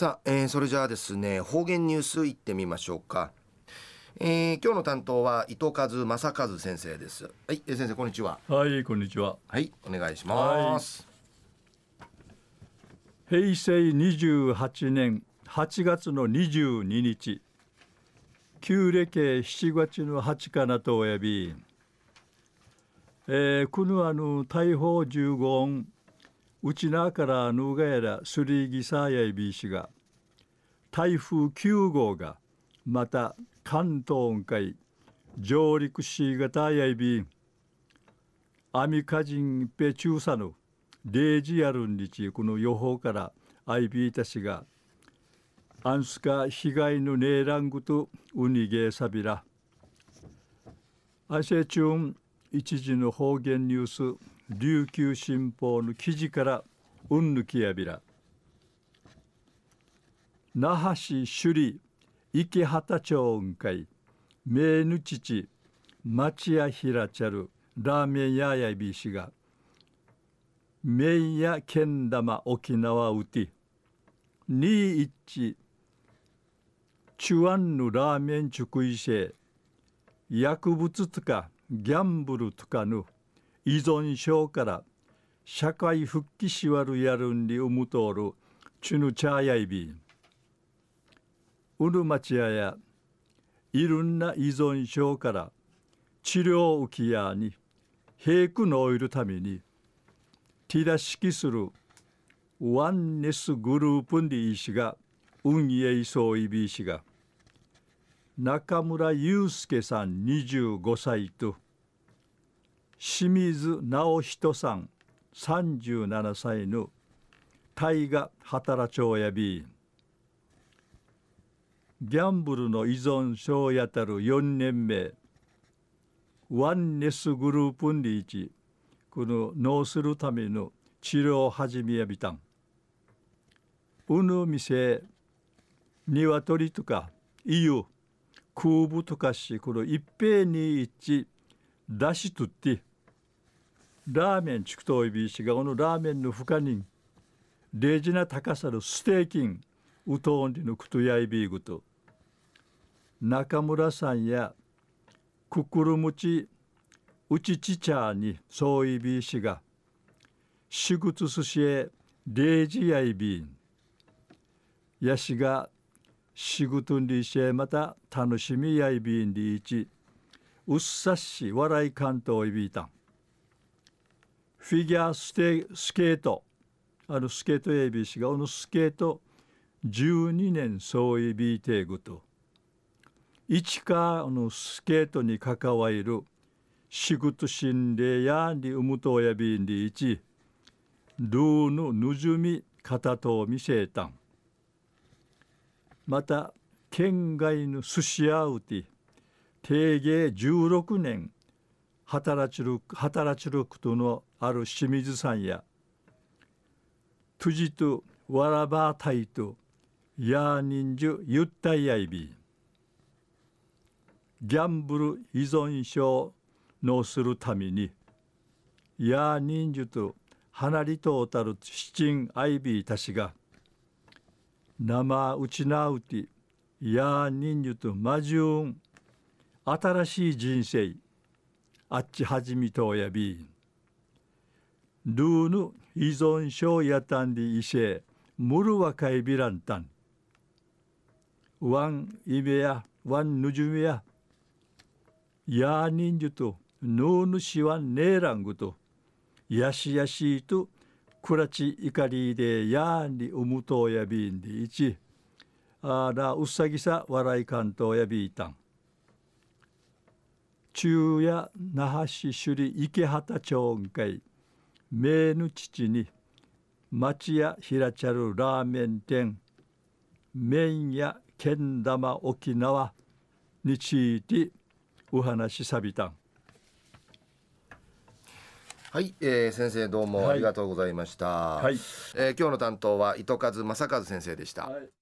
さあ、えー、それじゃあですね方言ニュースいってみましょうか、えー、今日の担当は伊藤和正和先生です。はい、えー、先生こんにちは。はいこんにちは。はいお願いします、はい、平成28年8月の22日旧暦7月の8かなとおやび。えー、このあの大砲15音うちなからぬがやらすりぎさやいびしが台風9号がまた関東海上陸しがたやいびアミカジンペチューサヌ0時やるんにちこの予報からアイビーたちがアンスカ被害のネーラングとウニゲーサビラアセチュン一時の方言ニュース琉球新報の記事からうんぬきやびら。那覇市首里池畑町雲海名ぬ父町屋平ちゃるラーメン屋やびしが名やけん玉沖縄うてに一チュアンヌラーメンチュクイシェ薬物とかギャンブルとかの依存症から社会復帰しわるやるんりうむとおるチュヌチャーヤイビうるまちややいろんな依存症から治療浮きやに平くのいるためにティラ式するワンネスグループにいしが運営そういびしが。中村祐介さん25歳と清水直人さん37歳の大河働町やびギャンブルの依存症やたる4年目ワンネスグループにいちこの脳するための治療を始めやびたん。うぬ店鶏とかいゆ空部とかしこの一平に一出しとってラーメンチクトイビーシがこのラーメンの深にレジな高さのステーキ。ンウトンリのクトヤイビーグと。中村さんやククルムチウチチチャーにそういびーしが仕事すしえレジヤイビーやしが仕事にしえまた楽しみやいびんりいち。うっさっし笑い関東いびいたん。フィギュアステスケートあのスケート ABC があのスケート12年そういびいてぐと一かあのスケートに関わる仕事心霊やにうむとやびんりいちルーのぬじゅみ方と見せたんまた県外の寿司屋うて定芸16年働ちる働ちることのある清水さんやトゥジとわらばたいとやーにんじゅゆったいやいび。ギャンブル依存症のするためにやーにんじゅと離りとおたる七人アイビーたちが生うちなうてやーにんじゅとまじゅん新しい人生あっちはじみとおやびルーヌ依存症やたんりいせむるわかいびらんたんワンイベやワンヌジュメややにんじゅとヌーヌしわんねえらんぐとやしやしとくらちいかりでやんにうむとおやびんでいちあらうさぎさわらいかんとおやびいたん。中夜那覇市首里池畑町会名の父に町屋平茶るラーメン店麺屋けん玉沖縄についてお話しさびたん。はい、えー、先生どうもありがとうございました、はい、えー、今日の担当は糸数正和先生でした、はい